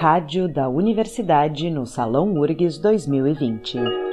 Rádio da Universidade no Salão URGS 2020.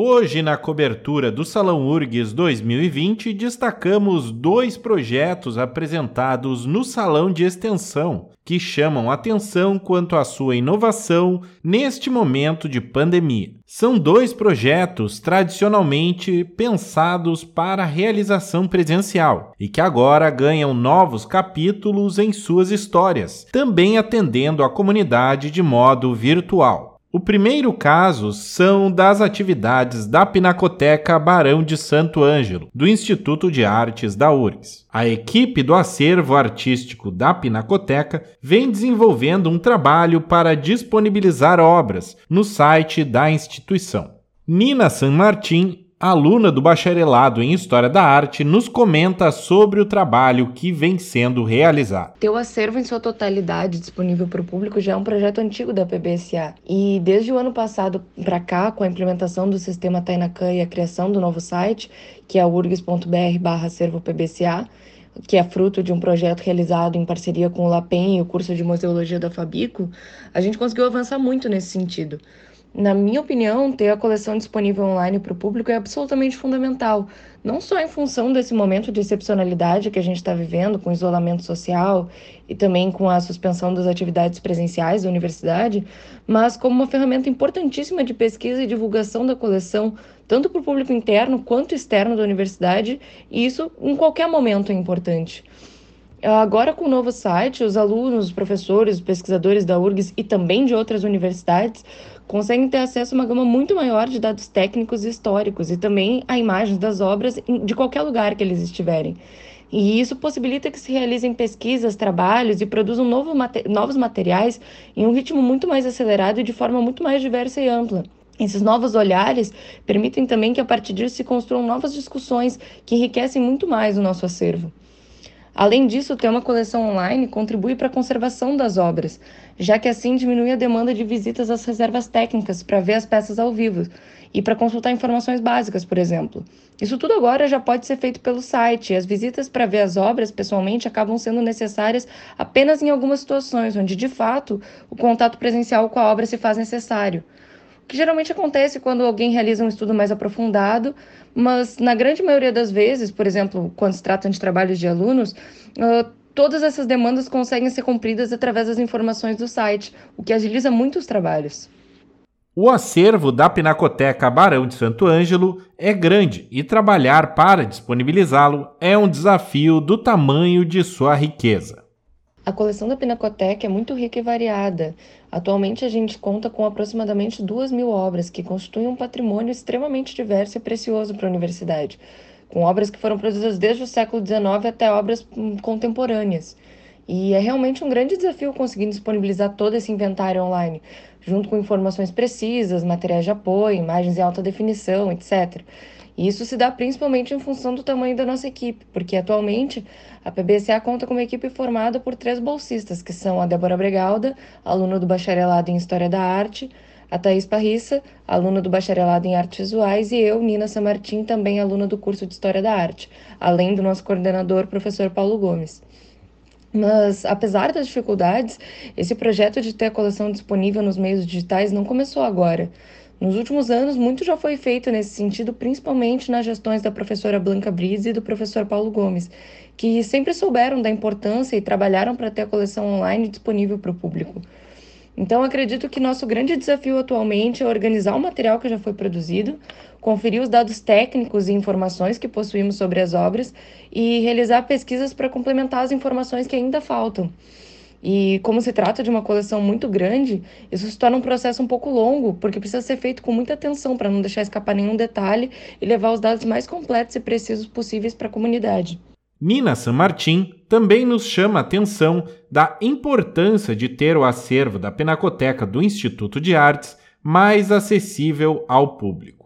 Hoje, na cobertura do Salão URGS 2020, destacamos dois projetos apresentados no Salão de Extensão, que chamam atenção quanto à sua inovação neste momento de pandemia. São dois projetos tradicionalmente pensados para realização presencial e que agora ganham novos capítulos em suas histórias, também atendendo a comunidade de modo virtual. O primeiro caso são das atividades da Pinacoteca Barão de Santo Ângelo, do Instituto de Artes da URGS. A equipe do acervo artístico da Pinacoteca vem desenvolvendo um trabalho para disponibilizar obras no site da instituição. Nina San Martin aluna do bacharelado em História da Arte, nos comenta sobre o trabalho que vem sendo realizado. Ter o acervo em sua totalidade disponível para o público já é um projeto antigo da PBSA. E desde o ano passado para cá, com a implementação do sistema Tainacan e a criação do novo site, que é urgs.br barra acervo PBSA, que é fruto de um projeto realizado em parceria com o LAPEN e o curso de Museologia da Fabico, a gente conseguiu avançar muito nesse sentido. Na minha opinião, ter a coleção disponível online para o público é absolutamente fundamental, não só em função desse momento de excepcionalidade que a gente está vivendo, com isolamento social e também com a suspensão das atividades presenciais da universidade, mas como uma ferramenta importantíssima de pesquisa e divulgação da coleção, tanto para o público interno quanto externo da universidade, e isso em qualquer momento é importante. Agora, com o novo site, os alunos, os professores, os pesquisadores da URGS e também de outras universidades conseguem ter acesso a uma gama muito maior de dados técnicos e históricos e também a imagens das obras de qualquer lugar que eles estiverem. E isso possibilita que se realizem pesquisas, trabalhos e produzam novo, novos materiais em um ritmo muito mais acelerado e de forma muito mais diversa e ampla. Esses novos olhares permitem também que a partir disso se construam novas discussões que enriquecem muito mais o nosso acervo. Além disso, ter uma coleção online contribui para a conservação das obras, já que assim diminui a demanda de visitas às reservas técnicas para ver as peças ao vivo e para consultar informações básicas, por exemplo. Isso tudo agora já pode ser feito pelo site, as visitas para ver as obras pessoalmente acabam sendo necessárias apenas em algumas situações, onde de fato o contato presencial com a obra se faz necessário que geralmente acontece quando alguém realiza um estudo mais aprofundado, mas na grande maioria das vezes, por exemplo, quando se trata de trabalhos de alunos, uh, todas essas demandas conseguem ser cumpridas através das informações do site, o que agiliza muito os trabalhos. O acervo da Pinacoteca Barão de Santo Ângelo é grande e trabalhar para disponibilizá-lo é um desafio do tamanho de sua riqueza. A coleção da Pinacoteca é muito rica e variada. Atualmente, a gente conta com aproximadamente duas mil obras, que constituem um patrimônio extremamente diverso e precioso para a universidade, com obras que foram produzidas desde o século XIX até obras hum, contemporâneas. E é realmente um grande desafio conseguir disponibilizar todo esse inventário online, junto com informações precisas, materiais de apoio, imagens em alta definição, etc. E isso se dá principalmente em função do tamanho da nossa equipe, porque atualmente a PBCA conta com uma equipe formada por três bolsistas, que são a Débora Bregalda, aluna do bacharelado em História da Arte, a Thaís Parrissa, aluna do bacharelado em Artes Visuais, e eu, Nina Samartim, também aluna do curso de História da Arte, além do nosso coordenador, professor Paulo Gomes. Mas, apesar das dificuldades, esse projeto de ter a coleção disponível nos meios digitais não começou agora. Nos últimos anos, muito já foi feito nesse sentido, principalmente nas gestões da professora Blanca Brise e do professor Paulo Gomes, que sempre souberam da importância e trabalharam para ter a coleção online disponível para o público. Então, acredito que nosso grande desafio atualmente é organizar o material que já foi produzido, conferir os dados técnicos e informações que possuímos sobre as obras e realizar pesquisas para complementar as informações que ainda faltam. E como se trata de uma coleção muito grande, isso se torna um processo um pouco longo, porque precisa ser feito com muita atenção para não deixar escapar nenhum detalhe e levar os dados mais completos e precisos possíveis para a comunidade. Nina San Martin também nos chama a atenção da importância de ter o acervo da Pinacoteca do Instituto de Artes mais acessível ao público.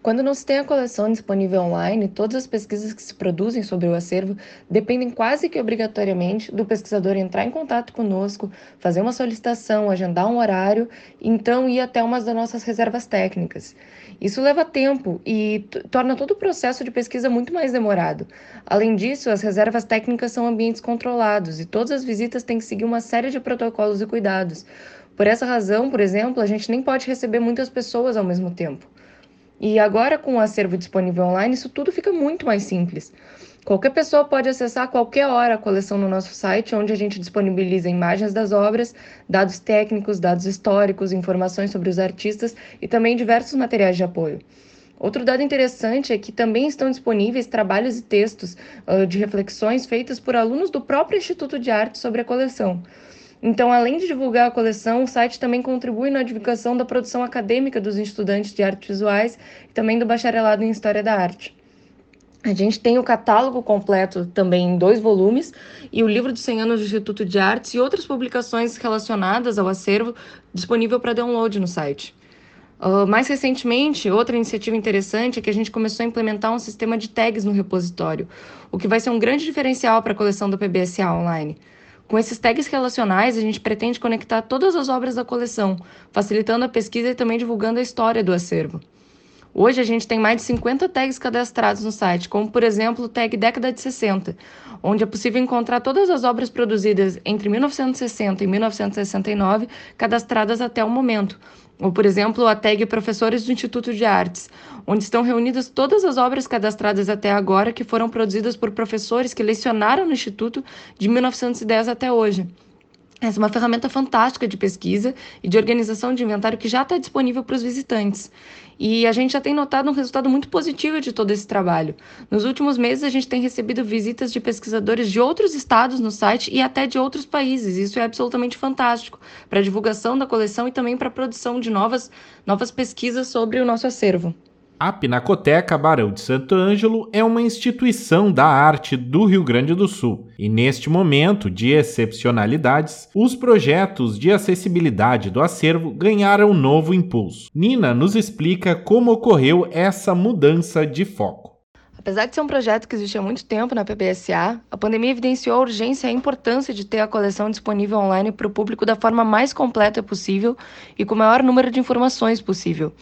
Quando não se tem a coleção disponível online, todas as pesquisas que se produzem sobre o acervo dependem quase que obrigatoriamente do pesquisador entrar em contato conosco, fazer uma solicitação, agendar um horário, então ir até uma das nossas reservas técnicas. Isso leva tempo e torna todo o processo de pesquisa muito mais demorado. Além disso, as reservas técnicas são ambientes controlados e todas as visitas têm que seguir uma série de protocolos e cuidados. Por essa razão, por exemplo, a gente nem pode receber muitas pessoas ao mesmo tempo. E agora, com o acervo disponível online, isso tudo fica muito mais simples. Qualquer pessoa pode acessar a qualquer hora a coleção no nosso site, onde a gente disponibiliza imagens das obras, dados técnicos, dados históricos, informações sobre os artistas e também diversos materiais de apoio. Outro dado interessante é que também estão disponíveis trabalhos e textos uh, de reflexões feitas por alunos do próprio Instituto de Arte sobre a coleção. Então, além de divulgar a coleção, o site também contribui na divulgação da produção acadêmica dos estudantes de artes visuais e também do bacharelado em História da Arte. A gente tem o catálogo completo também em dois volumes e o livro dos 100 anos do Instituto de Artes e outras publicações relacionadas ao acervo disponível para download no site. Uh, mais recentemente, outra iniciativa interessante é que a gente começou a implementar um sistema de tags no repositório, o que vai ser um grande diferencial para a coleção do PBSA online. Com esses tags relacionais, a gente pretende conectar todas as obras da coleção, facilitando a pesquisa e também divulgando a história do acervo. Hoje a gente tem mais de 50 tags cadastrados no site, como por exemplo o tag década de 60, onde é possível encontrar todas as obras produzidas entre 1960 e 1969 cadastradas até o momento. Ou, por exemplo, a tag Professores do Instituto de Artes, onde estão reunidas todas as obras cadastradas até agora que foram produzidas por professores que lecionaram no Instituto de 1910 até hoje. Essa é uma ferramenta fantástica de pesquisa e de organização de inventário que já está disponível para os visitantes. E a gente já tem notado um resultado muito positivo de todo esse trabalho. Nos últimos meses, a gente tem recebido visitas de pesquisadores de outros estados no site e até de outros países. Isso é absolutamente fantástico para a divulgação da coleção e também para a produção de novas, novas pesquisas sobre o nosso acervo. A Pinacoteca Barão de Santo Ângelo é uma instituição da arte do Rio Grande do Sul e, neste momento de excepcionalidades, os projetos de acessibilidade do acervo ganharam novo impulso. Nina nos explica como ocorreu essa mudança de foco. Apesar de ser um projeto que existe há muito tempo na PBSA, a pandemia evidenciou a urgência e a importância de ter a coleção disponível online para o público da forma mais completa possível e com o maior número de informações possível.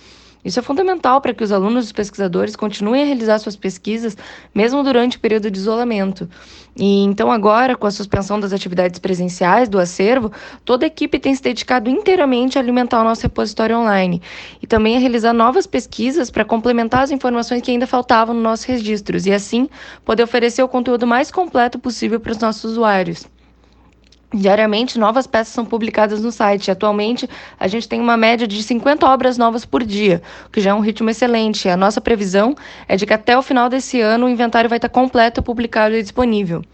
Isso é fundamental para que os alunos e os pesquisadores continuem a realizar suas pesquisas mesmo durante o período de isolamento. E então agora, com a suspensão das atividades presenciais do acervo, toda a equipe tem se dedicado inteiramente a alimentar o nosso repositório online e também a realizar novas pesquisas para complementar as informações que ainda faltavam nos nossos registros e assim poder oferecer o conteúdo mais completo possível para os nossos usuários. Diariamente, novas peças são publicadas no site. Atualmente, a gente tem uma média de 50 obras novas por dia, o que já é um ritmo excelente. A nossa previsão é de que até o final desse ano o inventário vai estar completo, publicado e disponível.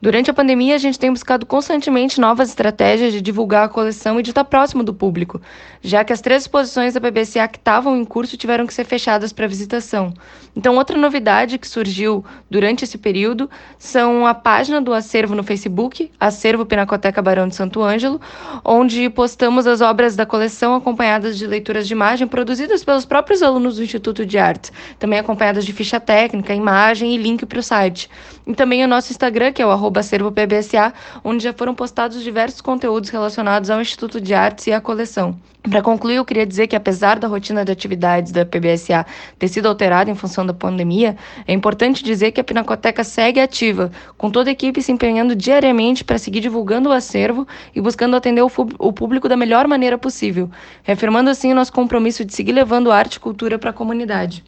Durante a pandemia, a gente tem buscado constantemente novas estratégias de divulgar a coleção e de estar próximo do público, já que as três exposições da PBCA que estavam em curso tiveram que ser fechadas para visitação. Então, outra novidade que surgiu durante esse período são a página do acervo no Facebook, Acervo Pinacoteca Barão de Santo Ângelo, onde postamos as obras da coleção acompanhadas de leituras de imagem produzidas pelos próprios alunos do Instituto de Arte, também acompanhadas de ficha técnica, imagem e link para o site. E também o nosso Instagram, que é o arroba acervo PBSA, onde já foram postados diversos conteúdos relacionados ao Instituto de Artes e à coleção. Para concluir, eu queria dizer que, apesar da rotina de atividades da PBSA ter sido alterada em função da pandemia, é importante dizer que a Pinacoteca segue ativa, com toda a equipe se empenhando diariamente para seguir divulgando o acervo e buscando atender o público da melhor maneira possível, reafirmando assim o nosso compromisso de seguir levando arte e cultura para a comunidade.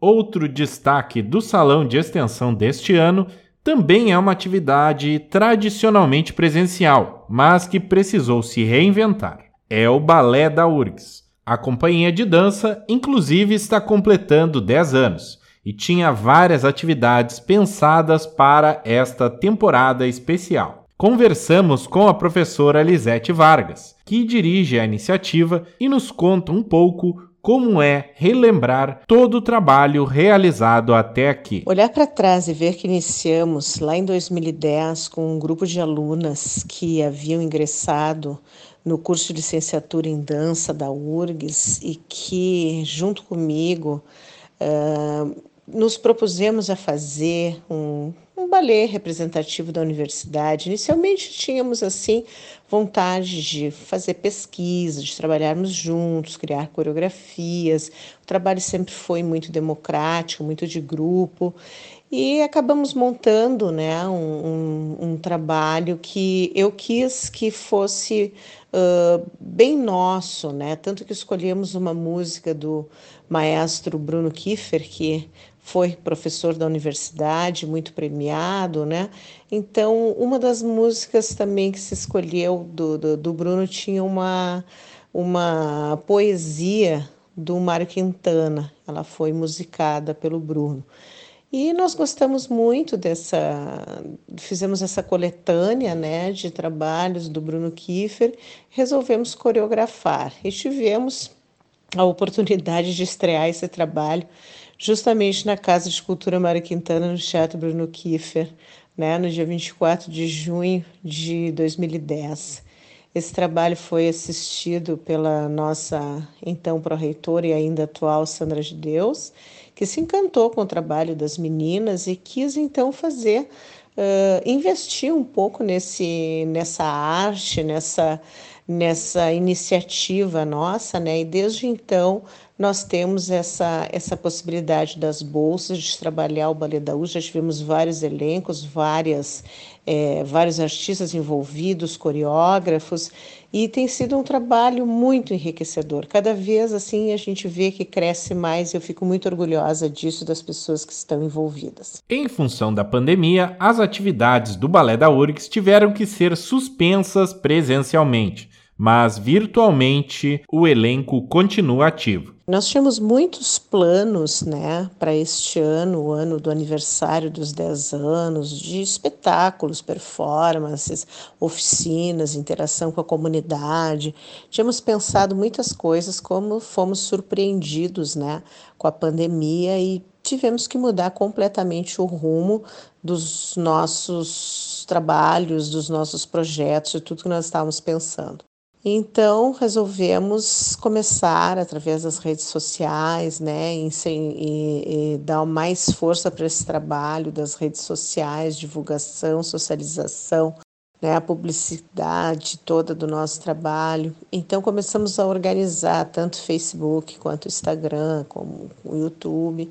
Outro destaque do salão de extensão deste ano também é uma atividade tradicionalmente presencial, mas que precisou se reinventar. É o Balé da URGS. A companhia de dança, inclusive, está completando 10 anos e tinha várias atividades pensadas para esta temporada especial. Conversamos com a professora Lisete Vargas, que dirige a iniciativa e nos conta um pouco como é relembrar todo o trabalho realizado até aqui. Olhar para trás e ver que iniciamos lá em 2010 com um grupo de alunas que haviam ingressado no curso de licenciatura em dança da URGS e que, junto comigo, uh, nos propusemos a fazer um, um balé representativo da universidade. Inicialmente tínhamos assim vontade de fazer pesquisa, de trabalharmos juntos, criar coreografias. O trabalho sempre foi muito democrático, muito de grupo. E acabamos montando né, um, um, um trabalho que eu quis que fosse bem nosso, né? Tanto que escolhemos uma música do maestro Bruno Kiefer, que foi professor da universidade, muito premiado, né? Então, uma das músicas também que se escolheu do, do, do Bruno tinha uma, uma poesia do Mário Quintana, ela foi musicada pelo Bruno. E nós gostamos muito dessa, fizemos essa coletânea né, de trabalhos do Bruno Kiefer, resolvemos coreografar e tivemos a oportunidade de estrear esse trabalho justamente na Casa de Cultura Mário Quintana, no Teatro Bruno Kiefer, né, no dia 24 de junho de 2010. Esse trabalho foi assistido pela nossa então pró-reitora e ainda atual Sandra de Deus, que se encantou com o trabalho das meninas e quis então fazer, uh, investir um pouco nesse, nessa arte, nessa, nessa iniciativa nossa, né? E desde então nós temos essa, essa possibilidade das bolsas de trabalhar o Ballet da U. Já tivemos vários elencos, várias, é, vários artistas envolvidos, coreógrafos, e tem sido um trabalho muito enriquecedor. Cada vez assim a gente vê que cresce mais e eu fico muito orgulhosa disso, das pessoas que estão envolvidas. Em função da pandemia, as atividades do Balé da URGS tiveram que ser suspensas presencialmente mas virtualmente o elenco continua ativo. Nós tínhamos muitos planos né, para este ano, o ano do aniversário dos 10 anos, de espetáculos, performances, oficinas, interação com a comunidade. Tínhamos pensado muitas coisas, como fomos surpreendidos né, com a pandemia e tivemos que mudar completamente o rumo dos nossos trabalhos, dos nossos projetos, de tudo que nós estávamos pensando. Então resolvemos começar através das redes sociais, né, e, e, e dar mais força para esse trabalho das redes sociais, divulgação, socialização, né, a publicidade toda do nosso trabalho. Então começamos a organizar tanto Facebook quanto Instagram, como o YouTube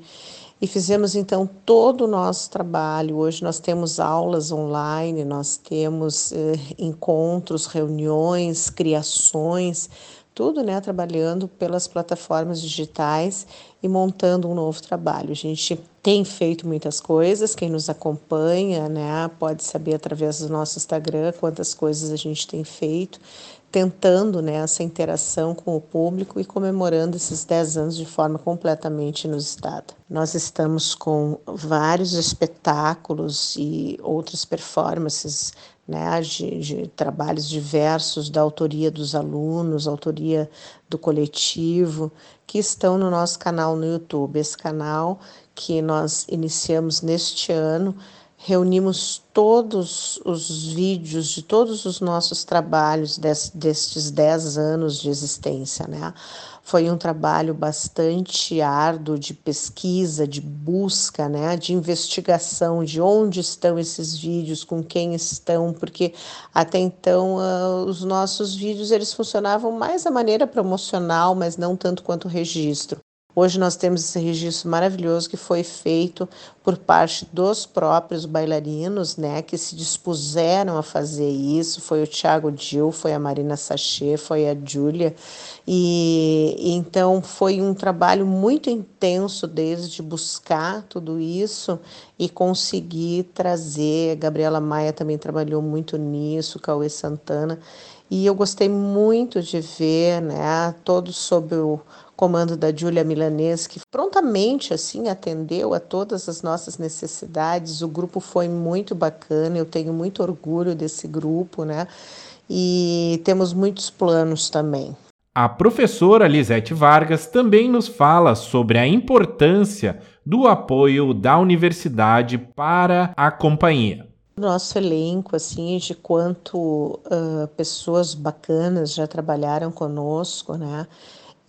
e fizemos então todo o nosso trabalho. Hoje nós temos aulas online, nós temos eh, encontros, reuniões, criações, tudo né, trabalhando pelas plataformas digitais e montando um novo trabalho. A gente tem feito muitas coisas, quem nos acompanha né, pode saber através do nosso Instagram quantas coisas a gente tem feito tentando né, essa interação com o público e comemorando esses 10 anos de forma completamente inusitada. Nós estamos com vários espetáculos e outras performances né, de, de trabalhos diversos da autoria dos alunos, autoria do coletivo, que estão no nosso canal no YouTube. Esse canal que nós iniciamos neste ano reunimos todos os vídeos de todos os nossos trabalhos des, destes 10 anos de existência, né? Foi um trabalho bastante árduo de pesquisa, de busca, né? De investigação de onde estão esses vídeos, com quem estão, porque até então uh, os nossos vídeos eles funcionavam mais da maneira promocional, mas não tanto quanto registro. Hoje nós temos esse registro maravilhoso que foi feito por parte dos próprios bailarinos, né, que se dispuseram a fazer isso. Foi o Thiago Dil, foi a Marina Sachê, foi a Júlia. E, então foi um trabalho muito intenso deles de buscar tudo isso e conseguir trazer. A Gabriela Maia também trabalhou muito nisso, Cauê Santana. E eu gostei muito de ver, né, todos sob o comando da Júlia Milanês, que prontamente assim atendeu a todas as nossas necessidades. O grupo foi muito bacana, eu tenho muito orgulho desse grupo, né? E temos muitos planos também. A professora Lisete Vargas também nos fala sobre a importância do apoio da universidade para a companhia. Nosso elenco, assim, de quanto uh, pessoas bacanas já trabalharam conosco, né?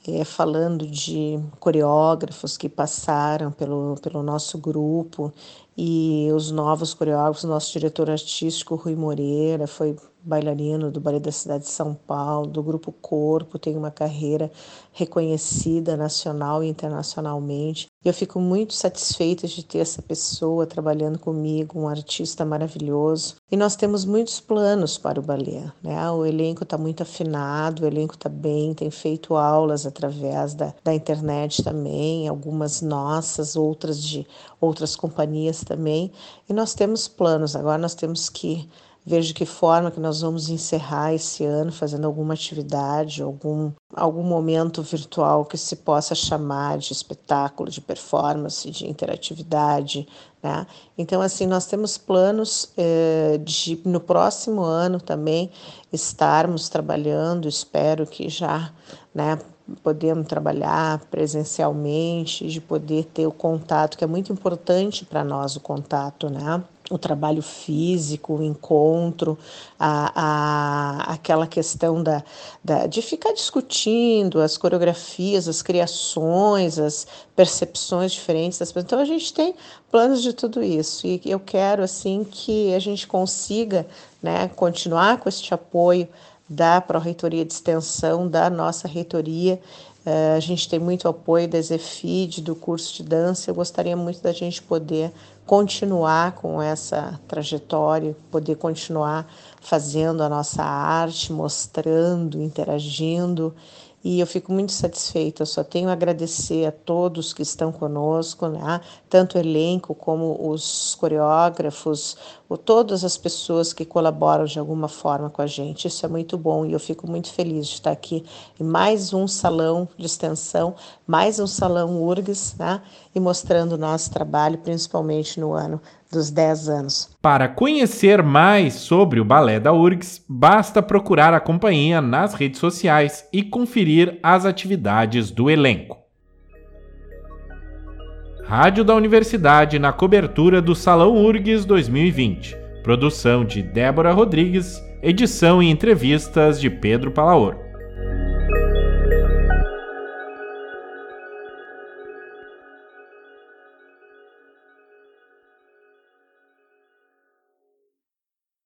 É, falando de coreógrafos que passaram pelo, pelo nosso grupo e os novos coreógrafos, nosso diretor artístico Rui Moreira foi bailarino do Ballet da Cidade de São Paulo, do Grupo Corpo, tem uma carreira reconhecida nacional e internacionalmente. Eu fico muito satisfeita de ter essa pessoa trabalhando comigo, um artista maravilhoso. E nós temos muitos planos para o balé. Né? O elenco está muito afinado, o elenco está bem, tem feito aulas através da, da internet também, algumas nossas, outras de outras companhias também. E nós temos planos, agora nós temos que ver de que forma que nós vamos encerrar esse ano fazendo alguma atividade, algum, algum momento virtual que se possa chamar de espetáculo, de performance, de interatividade. Né? Então, assim, nós temos planos eh, de no próximo ano também estarmos trabalhando, espero que já, né, podemos trabalhar presencialmente, de poder ter o contato, que é muito importante para nós o contato, né? o trabalho físico, o encontro, a, a, aquela questão da, da, de ficar discutindo as coreografias, as criações, as percepções diferentes das pessoas. Então a gente tem planos de tudo isso e eu quero assim que a gente consiga né, continuar com este apoio da Pró-Reitoria de Extensão, da nossa reitoria. Uh, a gente tem muito apoio da Zefid, do curso de dança. Eu gostaria muito da gente poder continuar com essa trajetória, poder continuar fazendo a nossa arte, mostrando, interagindo e eu fico muito satisfeita. Eu só tenho a agradecer a todos que estão conosco, né? tanto o elenco como os coreógrafos, ou todas as pessoas que colaboram de alguma forma com a gente. Isso é muito bom e eu fico muito feliz de estar aqui em mais um salão de extensão, mais um salão URGS, né? e mostrando o nosso trabalho, principalmente no ano dos 10 anos. Para conhecer mais sobre o balé da URGS, basta procurar a companhia nas redes sociais e conferir as atividades do elenco. Rádio da Universidade na cobertura do Salão URGS 2020. Produção de Débora Rodrigues, edição e entrevistas de Pedro Palaor.